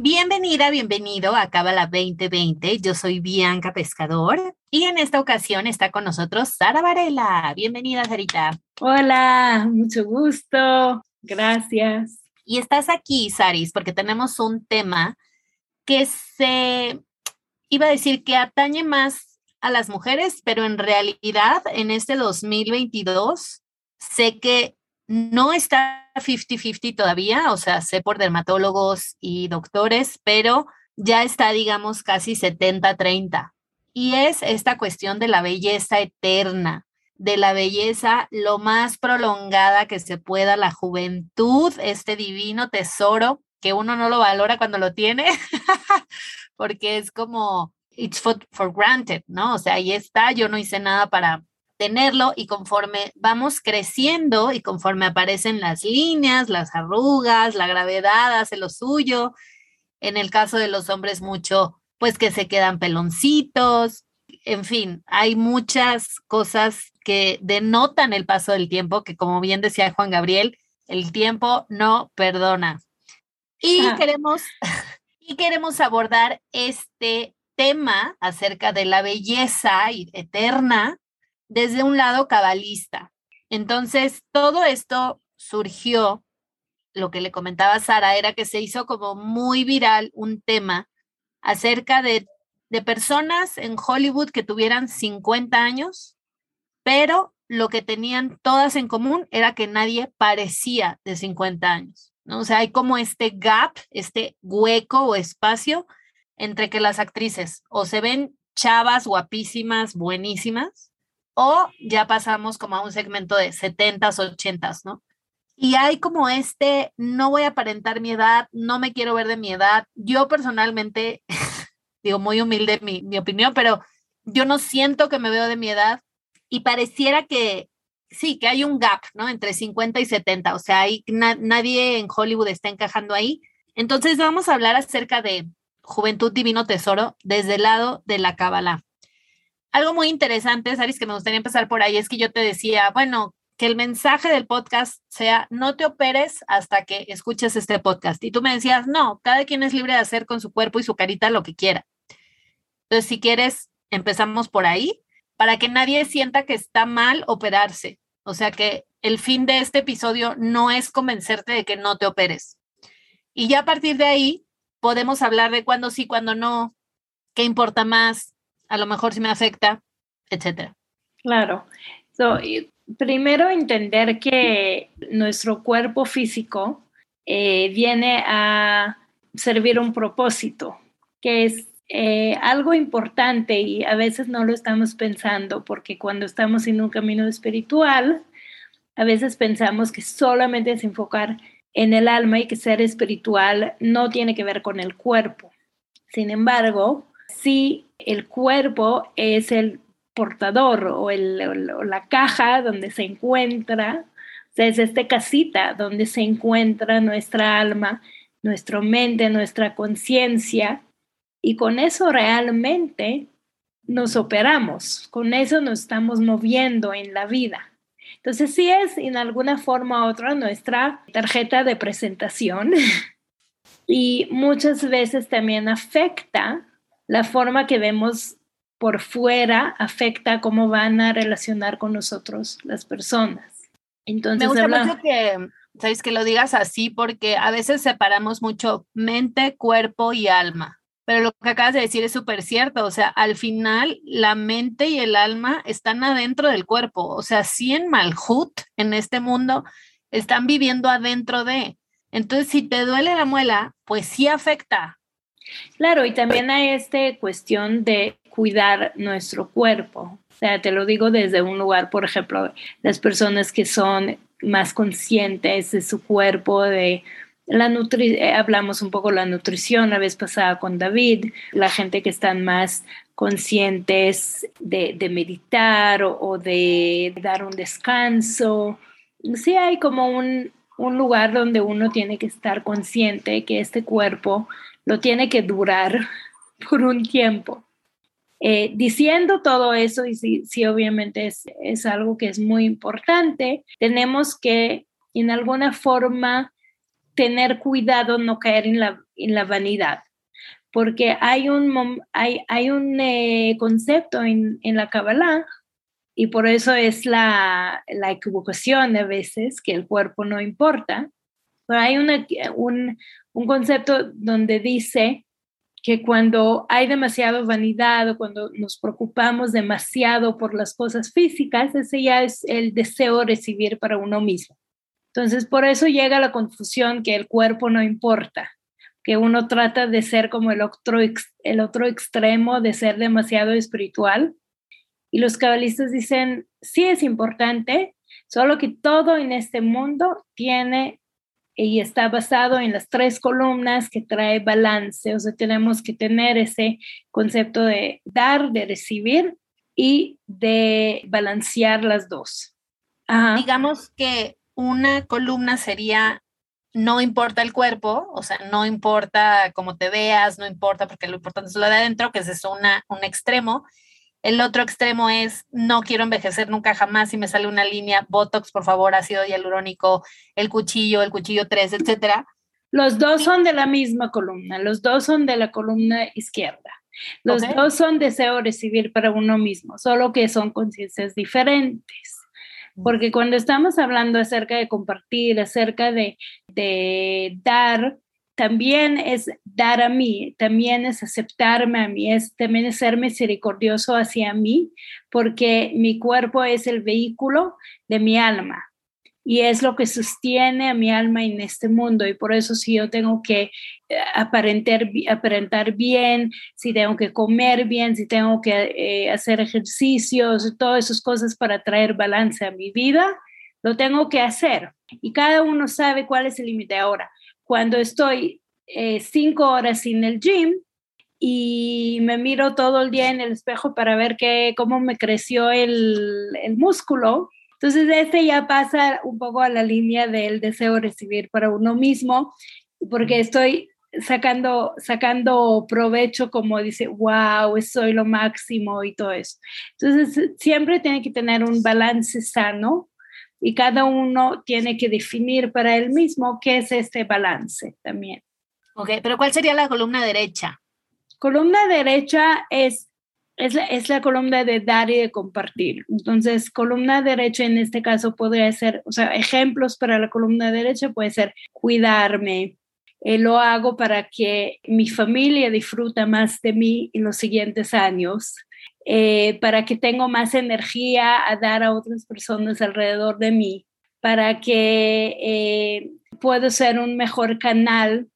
Bienvenida, bienvenido a Cábala 2020. Yo soy Bianca Pescador y en esta ocasión está con nosotros Sara Varela. Bienvenida, Sarita. Hola, mucho gusto. Gracias. Y estás aquí, Saris, porque tenemos un tema que se iba a decir que atañe más a las mujeres, pero en realidad en este 2022 sé que no está 50-50 todavía, o sea, sé por dermatólogos y doctores, pero ya está, digamos, casi 70-30. Y es esta cuestión de la belleza eterna, de la belleza lo más prolongada que se pueda, la juventud, este divino tesoro que uno no lo valora cuando lo tiene, porque es como, it's for, granted, ¿no? O sea, ahí está, yo no hice nada para tenerlo y conforme vamos creciendo y conforme aparecen las líneas, las arrugas, la gravedad hace lo suyo. En el caso de los hombres mucho, pues que se quedan peloncitos. En fin, hay muchas cosas que denotan el paso del tiempo, que como bien decía Juan Gabriel, el tiempo no perdona. Y queremos y queremos abordar este tema acerca de la belleza eterna desde un lado cabalista. Entonces, todo esto surgió, lo que le comentaba Sara, era que se hizo como muy viral un tema acerca de, de personas en Hollywood que tuvieran 50 años, pero lo que tenían todas en común era que nadie parecía de 50 años. ¿no? O sea, hay como este gap, este hueco o espacio entre que las actrices o se ven chavas, guapísimas, buenísimas, o ya pasamos como a un segmento de 70s, 80s, ¿no? Y hay como este, no voy a aparentar mi edad, no me quiero ver de mi edad. Yo personalmente, digo muy humilde mi, mi opinión, pero yo no siento que me veo de mi edad y pareciera que sí, que hay un gap, ¿no? Entre 50 y 70, o sea, hay, nadie en Hollywood está encajando ahí. Entonces vamos a hablar acerca de Juventud Divino Tesoro desde el lado de la Kabbalah algo muy interesante, Saris, que me gustaría empezar por ahí, es que yo te decía, bueno, que el mensaje del podcast sea, no te operes hasta que escuches este podcast. Y tú me decías, no, cada quien es libre de hacer con su cuerpo y su carita lo que quiera. Entonces, si quieres, empezamos por ahí, para que nadie sienta que está mal operarse. O sea que el fin de este episodio no es convencerte de que no te operes. Y ya a partir de ahí, podemos hablar de cuándo sí, cuándo no, qué importa más, a lo mejor si me afecta, etcétera. Claro. primero entender que nuestro cuerpo físico eh, viene a servir un propósito, que es eh, algo importante y a veces no lo estamos pensando porque cuando estamos en un camino espiritual, a veces pensamos que solamente es enfocar en el alma y que ser espiritual no tiene que ver con el cuerpo. Sin embargo, sí el cuerpo es el portador o, la caja donde se encuentra, o es esta casita donde se encuentra nuestra alma, nuestra mente, nuestra conciencia, y con eso realmente nos operamos, con eso nos estamos moviendo en la vida. Entonces sí es en alguna forma u otra nuestra tarjeta de presentación y muchas veces también afecta la forma que vemos por fuera afecta cómo van a relacionar con nosotros las personas. Entonces, Me gusta mucho que, ¿sabes? que lo digas así porque a veces separamos mucho mente, cuerpo y alma. Pero lo que acabas de decir es súper cierto, o sea, al final la mente y el alma están adentro del cuerpo, o sea, si en Malhut, en este mundo, están viviendo adentro de. Entonces, si te duele la muela, pues sí afecta, Claro, y también hay esta cuestión de cuidar nuestro cuerpo. O sea, te lo digo desde un lugar, por ejemplo, las personas que son más conscientes de su cuerpo, de la nutri eh, hablamos un poco de la nutrición la vez pasada con David, la gente que están más conscientes de, meditar o, de dar un descanso. Sí hay como un, lugar donde uno tiene que estar consciente que este cuerpo lo tiene que durar por un tiempo. Eh, diciendo todo eso, y sí, obviamente es, es, algo que es muy importante, tenemos que en alguna forma tener cuidado, no caer en la, en la vanidad porque hay un, hay, hay un eh, concepto en, en la Kabbalah y por eso es la, la, equivocación a veces, que el cuerpo no importa, pero hay una, un, un concepto donde dice que cuando hay demasiado vanidad o cuando nos preocupamos demasiado por las cosas físicas, ese ya es el deseo de recibir para uno mismo. Entonces, por eso llega la confusión que el cuerpo no importa que uno trata de ser como el otro, el otro extremo, de ser demasiado espiritual. Y los cabalistas dicen, sí es importante, solo que todo en este mundo tiene y está basado en las tres columnas que trae balance, o sea, tenemos que tener ese concepto de dar, de recibir y de balancear las dos. Digamos que una columna sería no importa el cuerpo, o sea, no importa cómo te veas, no importa porque lo importante es lo de adentro, que es una, un extremo. El otro extremo es no quiero envejecer nunca jamás y me sale una línea Botox, por favor, ácido hialurónico, el cuchillo, el cuchillo 3, etcétera. Los dos son de la misma columna, los dos son de la columna izquierda. Los dos son deseo recibir para uno mismo, solo que son conciencias diferentes. Porque cuando estamos hablando acerca de compartir, acerca de, dar, también es dar a mí, también es aceptarme a mí, es también es ser misericordioso hacia mí, porque mi cuerpo es el vehículo de mi alma y es lo que sostiene a mi alma en este mundo y por eso si yo tengo que eh, aparentar, bien, si tengo que comer bien, si tengo que eh, hacer ejercicios, todas esas cosas para traer balance a mi vida, lo tengo que hacer. Y cada uno sabe cuál es el límite ahora. Cuando estoy eh, cinco horas en el gym, y me miro todo el día en el espejo para ver qué cómo me creció el, el músculo, entonces, este ya pasa un poco a la línea del deseo recibir para uno mismo, porque estoy sacando, sacando provecho, como dice, wow, soy lo máximo y todo eso. Entonces, siempre tiene que tener un balance sano y cada uno tiene que definir para él mismo qué es este balance también. Ok, pero ¿cuál sería la columna derecha? Columna derecha es es la, columna de dar y de compartir. Entonces, columna derecha en este caso podría ser, o sea, ejemplos para la columna derecha puede ser cuidarme. Eh, lo hago para que mi familia disfruta más de mí en los siguientes años, eh, para que tengo más energía a dar a otras personas alrededor de mí, para que eh, puedo ser un mejor canal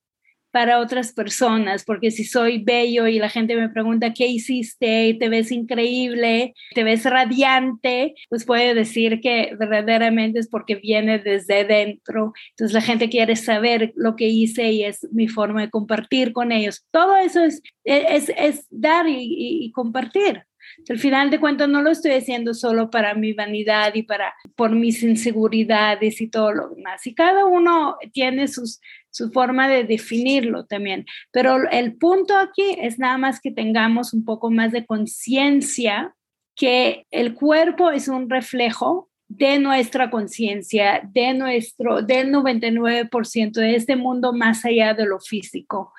para otras personas, porque si soy bello y la gente me pregunta qué hiciste, te ves increíble, te ves radiante, pues puedo decir que verdaderamente es porque viene desde dentro. Entonces la gente quiere saber lo que hice y es mi forma de compartir con ellos. Todo eso es, es, es dar y, y compartir. Al final de cuentas no lo estoy haciendo solo para mi vanidad y para por mis inseguridades y todo lo demás. Y cada uno tiene sus su forma de definirlo también. Pero el punto aquí es nada más que tengamos un poco más de conciencia que el cuerpo es un reflejo de nuestra conciencia, de nuestro, del 99% de este mundo más allá de lo físico.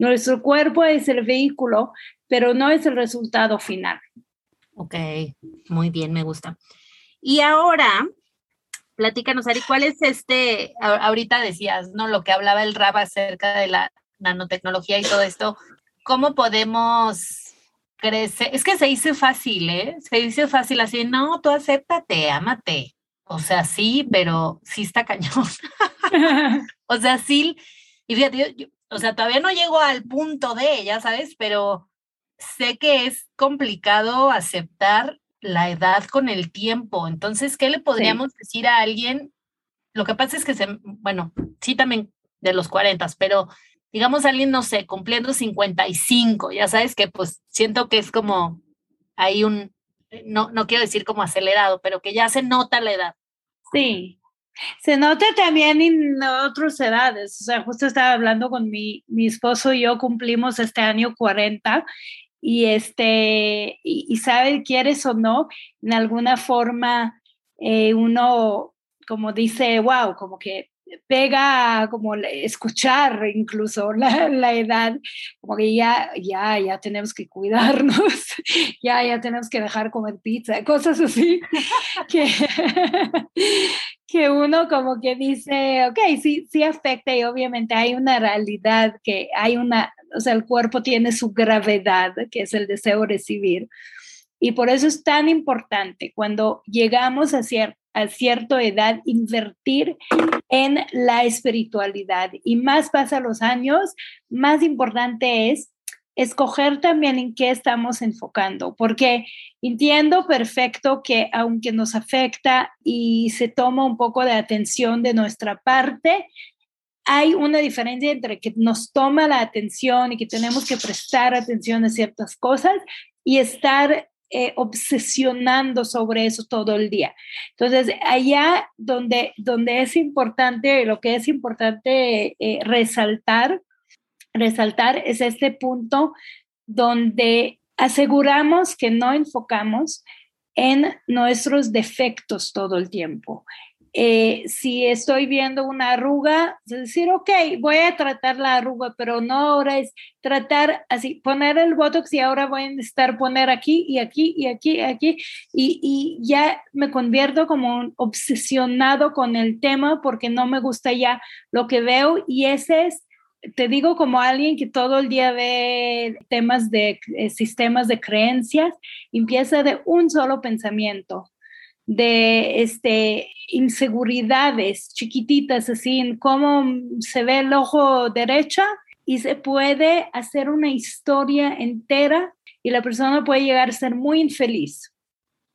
Nuestro cuerpo es el vehículo, pero no es el resultado final. Ok, muy bien, me gusta. Y ahora platícanos, Ari, ¿cuál es este, ahorita decías, ¿no? Lo que hablaba el RAB acerca de la nanotecnología y todo esto, ¿cómo podemos crecer? Es que se dice fácil, ¿eh? Se dice fácil así, no, tú acéptate, ámate. O sea, sí, pero sí está cañón. o sea, sí, y fíjate, o sea, todavía no llego al punto de, ya sabes, pero sé que es complicado aceptar la edad con el tiempo. Entonces, ¿qué le podríamos decir a alguien? Lo que pasa es que, se, bueno, sí también de los 40, pero digamos alguien, no sé, cumpliendo 55, ya sabes que pues siento que es como hay un, no, no quiero decir como acelerado, pero que ya se nota la edad. Sí, se nota también en otras edades. O sea, justo estaba hablando con mi, mi esposo y yo cumplimos este año 40 y este, y, sabe, quieres o no, en alguna forma eh, uno como dice, wow, como que pega como escuchar incluso la, la, edad, como que ya, ya, ya tenemos que cuidarnos, ya, ya tenemos que dejar comer pizza, cosas así, que, que uno como que dice, ok, sí, sí afecta y obviamente hay una realidad que hay una, o sea, el cuerpo tiene su gravedad, que es el deseo de recibir. Y por eso es tan importante cuando llegamos a cierto a cierta edad invertir en la espiritualidad. Y más pasa los años, más importante es escoger también en qué estamos enfocando, porque entiendo perfecto que aunque nos afecta y se toma un poco de atención de nuestra parte, hay una diferencia entre que nos toma la atención y que tenemos que prestar atención a ciertas cosas y estar eh, obsesionando sobre eso todo el día. Entonces, allá donde, donde es importante, lo que es importante eh, resaltar, resaltar es este punto donde aseguramos que no enfocamos en nuestros defectos todo el tiempo, eh, si estoy viendo una arruga, es decir, ok, voy a tratar la arruga, pero no ahora es tratar así, poner el botox y ahora voy a necesitar poner aquí y aquí y aquí y aquí. Y, y ya me convierto como un obsesionado con el tema porque no me gusta ya lo que veo y ese es te digo como alguien que todo el día ve temas de eh, sistemas de creencias, empieza de un solo pensamiento de este, inseguridades chiquititas, así en cómo se ve el ojo derecha y se puede hacer una historia entera y la persona puede llegar a ser muy infeliz.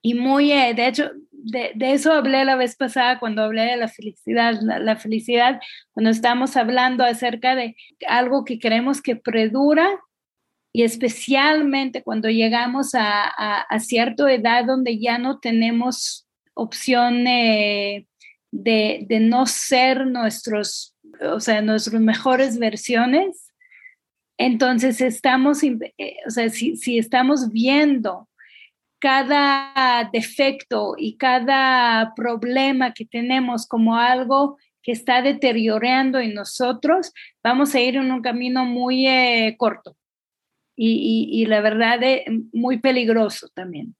Y muy, eh, de hecho, de, eso hablé la vez pasada cuando hablé de la felicidad. La, felicidad, cuando estamos hablando acerca de algo que creemos que predura y especialmente cuando llegamos a, a, cierta edad donde ya no tenemos opción de, no ser nuestros, o sea, nuestras mejores versiones, entonces estamos, eh, o sea, si estamos viendo cada defecto y cada problema que tenemos como algo que está deteriorando en nosotros, vamos a ir en un camino muy eh, corto y, y, la verdad eh, muy peligroso también.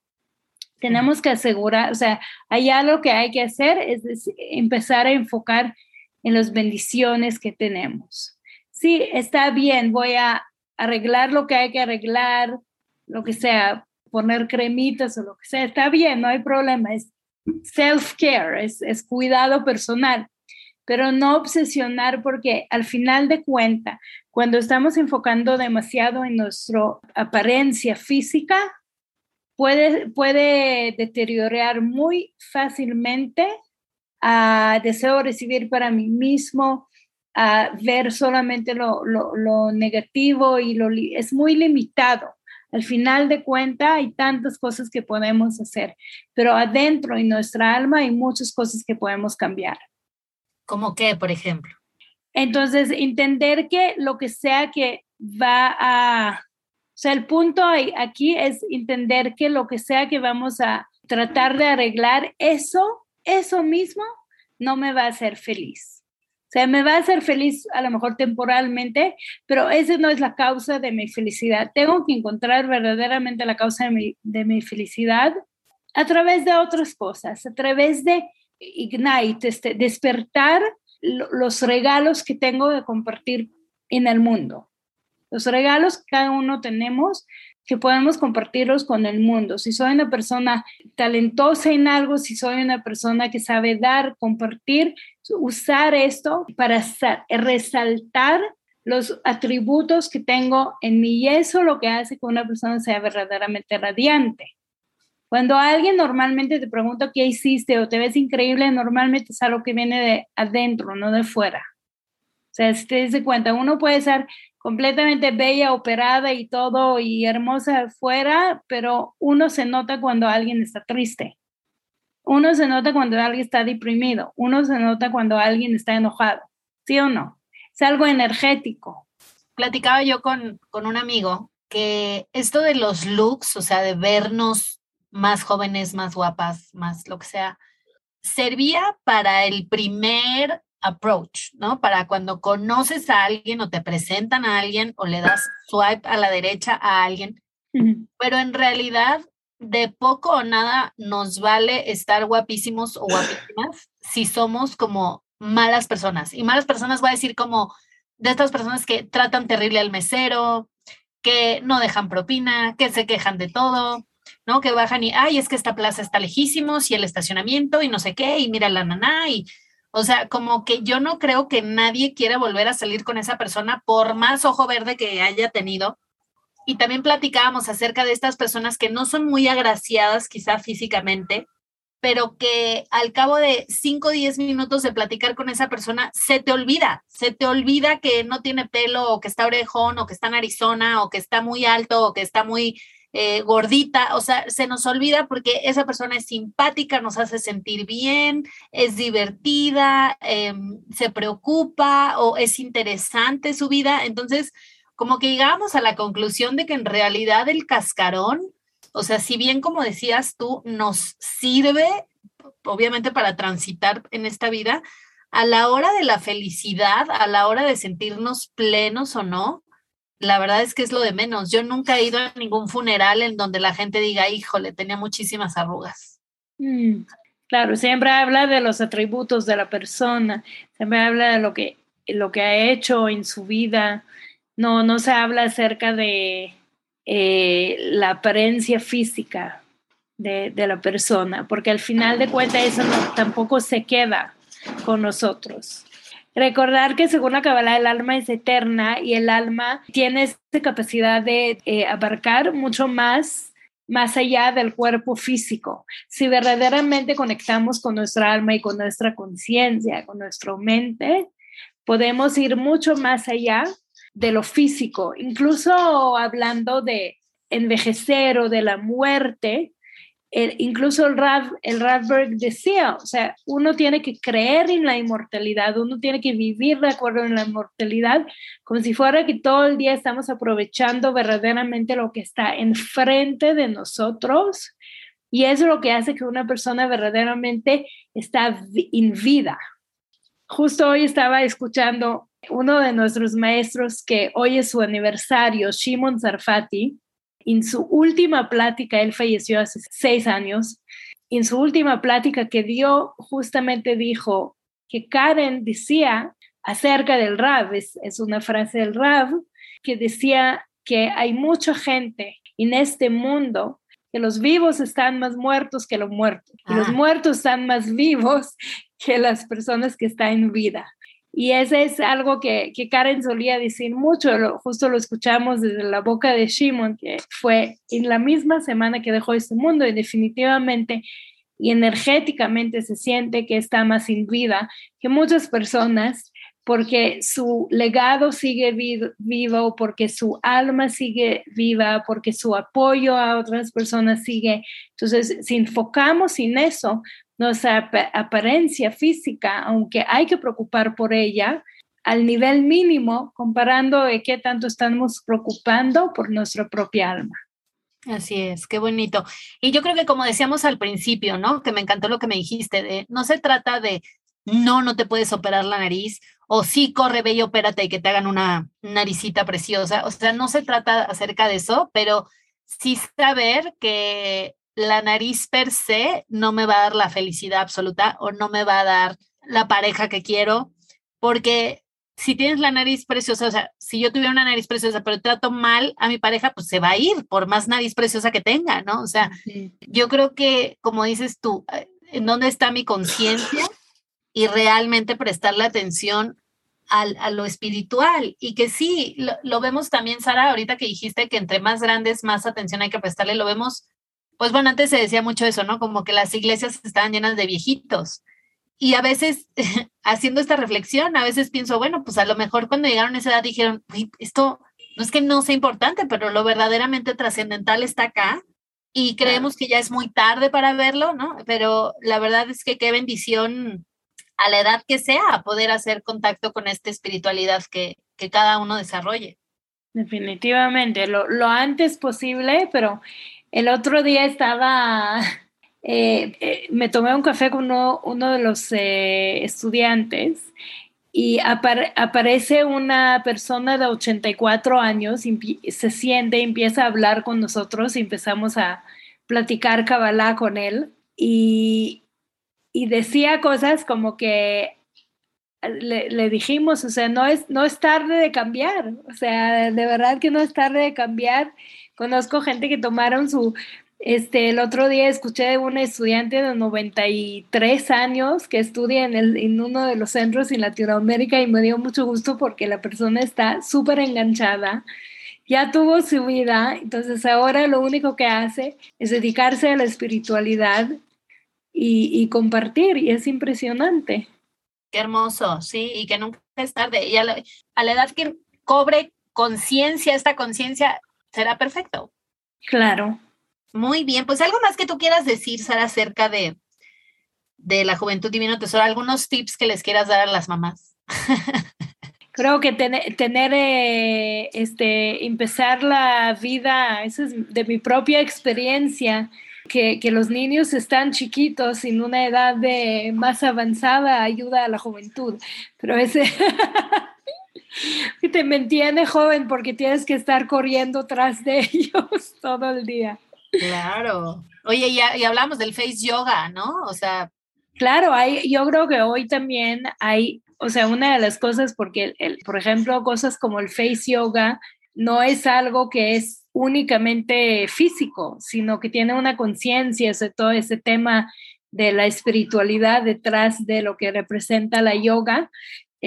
Tenemos que asegurar, o sea, allá lo que hay que hacer es, empezar a enfocar en las bendiciones que tenemos. Sí, está bien, voy a arreglar lo que hay que arreglar, lo que sea, poner cremitas o lo que sea, está bien, no hay problema, es self-care, es, es cuidado personal, pero no obsesionar porque al final de cuenta, cuando estamos enfocando demasiado en nuestra apariencia física, puede, puede deteriorar muy fácilmente a deseo recibir para mí mismo, a ver solamente lo, lo, negativo y lo, es muy limitado. Al final de cuentas hay tantas cosas que podemos hacer, pero adentro en nuestra alma hay muchas cosas que podemos cambiar. ¿Cómo qué, por ejemplo? Entonces, entender que lo que sea que va a o sea, el punto aquí es entender que lo que sea que vamos a tratar de arreglar, eso, eso mismo no me va a hacer feliz. Sea, me va a hacer feliz a lo mejor temporalmente, pero esa no es la causa de mi felicidad. Tengo que encontrar verdaderamente la causa de mi, de mi felicidad a través de otras cosas, a través de Ignite, este, despertar los regalos que tengo de compartir en el mundo los regalos que cada uno tenemos que podemos compartirlos con el mundo. Si soy una persona talentosa en algo, si soy una persona que sabe dar, compartir, usar esto para resaltar los atributos que tengo en mí y eso lo que hace que una persona sea verdaderamente radiante. Cuando alguien normalmente te pregunta qué hiciste o te ves increíble, normalmente es algo que viene de adentro, no de fuera. sea, si te das cuenta, uno puede ser completamente bella, operada y todo y hermosa afuera, pero uno se nota cuando alguien está triste. Uno se nota cuando alguien está deprimido. Uno se nota cuando alguien está enojado. ¿Sí o no? Es algo energético. Platicaba yo con, con un amigo que esto de los looks, o sea, de vernos más jóvenes, más guapas, más lo que sea, servía para el primer approach, ¿no? Para cuando conoces a alguien o te presentan a alguien o le das swipe a la derecha a alguien, pero en realidad de poco o nada nos vale estar guapísimos o guapísimas si somos como malas personas. Y malas personas voy a decir como de estas personas que tratan terrible al mesero, que no dejan propina, que se quejan de todo, ¿no? Que bajan y, ay, es que esta plaza está lejísimos y el estacionamiento y no sé qué, y mira la naná y, o sea, como que yo no creo que nadie quiera volver a salir con esa persona por más ojo verde que haya tenido. Y también platicábamos acerca de estas personas que no son muy agraciadas quizá físicamente, pero que al cabo de 5 o 10 minutos de platicar con esa persona, se te olvida, se te olvida que no tiene pelo o que está orejón o que está en Arizona o que está muy alto o que está muy eh, gordita, o sea, se nos olvida porque esa persona es simpática, nos hace sentir bien, es divertida, em, se preocupa o es interesante su vida. Entonces, como que llegamos a la conclusión de que en realidad el cascarón, o sea, si bien como decías tú, nos sirve obviamente para transitar en esta vida, a la hora de la felicidad, a la hora de sentirnos plenos o no, la verdad es que es lo de menos. Yo nunca he ido a ningún funeral en donde la gente diga, híjole, tenía muchísimas arrugas. Mm, claro, siempre habla de los atributos de la persona, siempre habla de lo que, lo que ha hecho en su vida, no, no se habla acerca de eh, la apariencia física de, la persona, porque al final de cuentas eso tampoco se queda con nosotros. Recordar que según la Kabbalah el alma es eterna y el alma tiene esa capacidad de eh, abarcar mucho más más allá del cuerpo físico. Si verdaderamente conectamos con nuestra alma y con nuestra conciencia, con nuestra mente, podemos ir mucho más allá de lo físico, incluso hablando de envejecer o de la muerte, incluso el, Rav, el Radberg decía, o sea, uno tiene que creer en la inmortalidad, uno tiene que vivir de acuerdo en la inmortalidad, como si fuera que todo el día estamos aprovechando verdaderamente lo que está enfrente de nosotros. Y eso es lo que hace que una persona verdaderamente está en vida. Justo hoy estaba escuchando uno de nuestros maestros que hoy es su aniversario, Shimon Zarfati, en su última plática, él falleció hace seis años, en su última plática que dio, justamente dijo que Karen decía acerca del Rav, es, una frase del Rav, que decía que hay mucha gente en este mundo que los vivos están más muertos que los muertos, y los ah. muertos están más vivos que las personas que están en vida. Y ese es algo que, Karen solía decir mucho, justo lo escuchamos desde la boca de Shimon, que fue en la misma semana que dejó este mundo y definitivamente y energéticamente se siente que está más sin vida que muchas personas porque su legado sigue vivo, porque su alma sigue viva, porque su apoyo a otras personas sigue. Entonces, si enfocamos en eso, nuestra apariencia física, aunque hay que preocupar por ella, al nivel mínimo, comparando de qué tanto estamos preocupando por nuestra propia alma. Así es, qué bonito. Y yo creo que como decíamos al principio, ¿no? Que me encantó lo que me dijiste, de no se trata de no, no te puedes operar la nariz, o sí, corre, ve y opérate y que te hagan una naricita preciosa. O sea, no se trata acerca de eso, pero sí saber que la nariz per se no me va a dar la felicidad absoluta o no me va a dar la pareja que quiero, porque si tienes la nariz preciosa, o sea, si yo tuviera una nariz preciosa, pero trato mal a mi pareja, pues se va a ir por más nariz preciosa que tenga, ¿no? O sea, yo creo que, como dices tú, eh, ¿en dónde está mi conciencia? Y realmente prestarle atención al, a lo espiritual. Y que sí, lo, lo, vemos también, Sara, ahorita que dijiste que entre más grandes, más atención hay que prestarle, lo vemos pues bueno, antes se decía mucho eso, ¿no? Como que las iglesias estaban llenas de viejitos. y a veces, haciendo esta reflexión, a veces pienso, bueno, pues a lo mejor cuando llegaron a esa edad dijeron, esto no es que no sea importante, pero lo verdaderamente trascendental está acá y creemos que ya es muy tarde para verlo, ¿no? Pero la verdad es que qué bendición a la edad que sea poder hacer contacto con esta espiritualidad que, que cada uno desarrolle. Definitivamente, lo, lo antes posible, pero el otro día estaba eh, eh, me tomé un café con uno, de los eh, estudiantes y aparece una persona de 84 años, se siente, empieza a hablar con nosotros y empezamos a platicar Kabbalah con él y, y decía cosas como que le, le, dijimos, o sea, no es, no es tarde de cambiar, o sea, de verdad que no es tarde de cambiar. Conozco gente que tomaron su este, el otro día escuché de una estudiante de 93 años que estudia en, el, en uno de los centros en Latinoamérica y me dio mucho gusto porque la persona está súper enganchada, ya tuvo su vida, entonces ahora lo único que hace es dedicarse a la espiritualidad y, compartir y es impresionante. Qué hermoso, sí, y que nunca es tarde. Y a la edad que cobre conciencia, esta conciencia, será perfecto. Claro. Muy bien, pues algo más que tú quieras decir, Sara, acerca de, de la Juventud Divino Tesoro, algunos tips que les quieras dar a las mamás. Creo que tener, eh, este, empezar la vida, eso es de mi propia experiencia, que, que, los niños están chiquitos en una edad de más avanzada ayuda a la juventud. Pero ese te mantiene joven porque tienes que estar corriendo tras de ellos todo el día. Claro. Oye, y, hablamos del face yoga, ¿no? O sea. Claro, hay, yo creo que hoy también hay, o sea, una de las cosas, porque, el, por ejemplo, cosas como el face yoga no es algo que es únicamente físico, sino que tiene una conciencia de todo ese tema de la espiritualidad detrás de lo que representa la yoga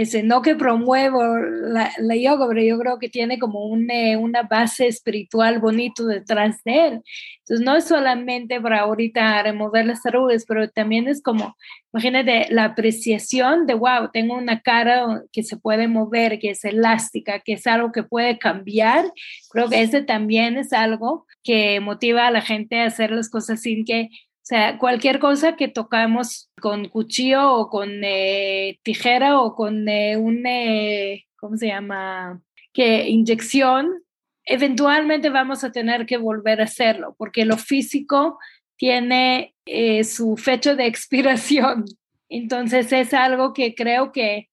ese, no que promuevo la, yoga, pero yo creo que tiene como una base espiritual bonito detrás de él. Entonces, no es solamente para ahorita remover las arrugas, pero también es como, imagínate, la apreciación de, wow, tengo una cara que se puede mover, que es elástica, que es algo que puede cambiar. Creo que ese también es algo que motiva a la gente a hacer las cosas sin que sea, cualquier cosa que tocamos con cuchillo o con eh, tijera o con eh, un, eh, ¿cómo se llama? Que inyección, eventualmente vamos a tener que volver a hacerlo, porque lo físico tiene su fecha de expiración. Entonces es algo que creo que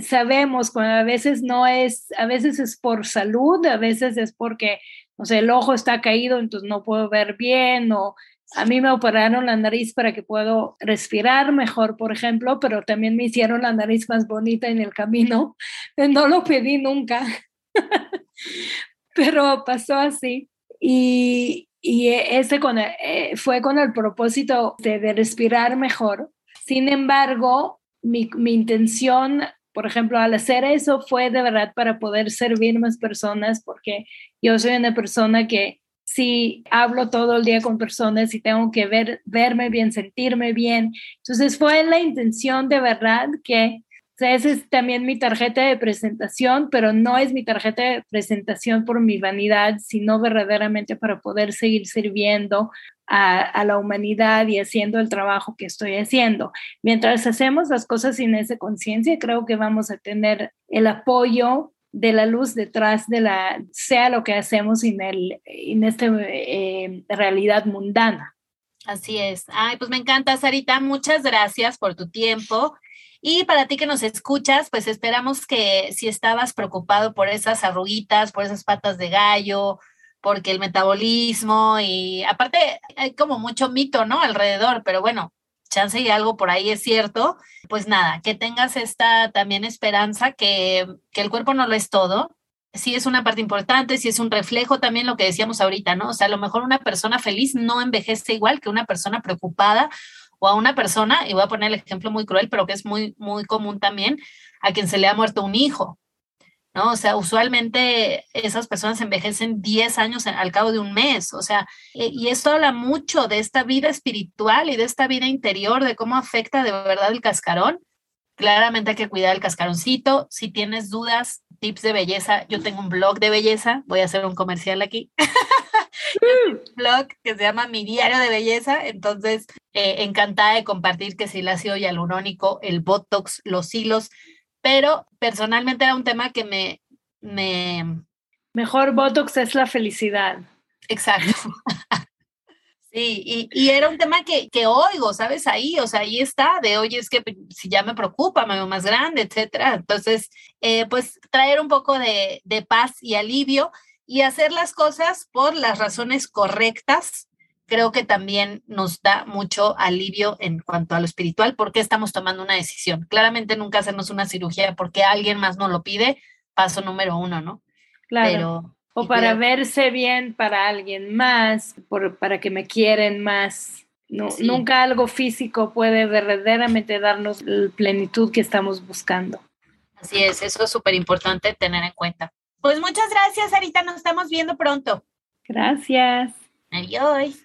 sabemos cuando a veces no es, a veces es por salud, a veces es porque, no sé, el ojo está caído, entonces no puedo ver bien o a mí me operaron la nariz para que puedo respirar mejor, por ejemplo, pero también me hicieron la nariz más bonita en el camino. No lo pedí nunca, pero pasó así. Y, y ese eh, fue con el propósito de, de respirar mejor. Sin embargo, mi, mi intención por ejemplo, al hacer eso fue de verdad para poder servir más personas, porque yo soy una persona que si hablo todo el día con personas y tengo que ver, verme bien, sentirme bien. Entonces fue la intención de verdad que, o esa es también mi tarjeta de presentación, pero no es mi tarjeta de presentación por mi vanidad, sino verdaderamente para poder seguir sirviendo a, a, la humanidad y haciendo el trabajo que estoy haciendo. Mientras hacemos las cosas sin esa conciencia, creo que vamos a tener el apoyo de la luz detrás de la, sea lo que hacemos en, en esta eh, realidad mundana. Así es. Ay, pues me encanta, Sarita. Muchas gracias por tu tiempo. Y para ti que nos escuchas, pues esperamos que si estabas preocupado por esas arruguitas, por esas patas de gallo, porque el metabolismo y aparte hay como mucho mito, ¿no? Alrededor, pero bueno, chance y algo por ahí es cierto, pues nada, que tengas esta también esperanza que, que el cuerpo no lo es todo, sí es una parte importante, sí es un reflejo también lo que decíamos ahorita, ¿no? O sea, a lo mejor una persona feliz no envejece igual que una persona preocupada o a una persona, y voy a poner el ejemplo muy cruel, pero que es muy, muy común también, a quien se le ha muerto un hijo. ¿No? O sea, usualmente esas personas envejecen 10 años al cabo de un mes, o sea, e, y esto habla mucho de esta vida espiritual y de esta vida interior, de cómo afecta de verdad el cascarón. Claramente hay que cuidar el cascaroncito. Si tienes dudas, tips de belleza, yo tengo un blog de belleza, voy a hacer un comercial aquí. un blog que se llama Mi Diario de Belleza, entonces eh, encantada de compartir que si el ácido hialurónico, el Botox, los hilos, pero personalmente era un tema que me... me... Mejor Botox es la felicidad. Exacto. Sí, y, era un tema que, que, oigo, ¿sabes? Ahí, o sea, ahí está, de oye, es que si ya me preocupa, me veo más grande, etcétera. Entonces, eh, pues traer un poco de, de, paz y alivio y hacer las cosas por las razones correctas, creo que también nos da mucho alivio en cuanto a lo espiritual, porque estamos tomando una decisión. Claramente nunca hacernos una cirugía porque alguien más nos lo pide, paso número uno, ¿no? Claro. o para verse bien para alguien más, por, para que me quieren más. No, Nunca algo físico puede verdaderamente darnos la plenitud que estamos buscando. Así es, eso es súper importante tener en cuenta. Pues muchas gracias, Arita, nos estamos viendo pronto. Gracias. Adiós.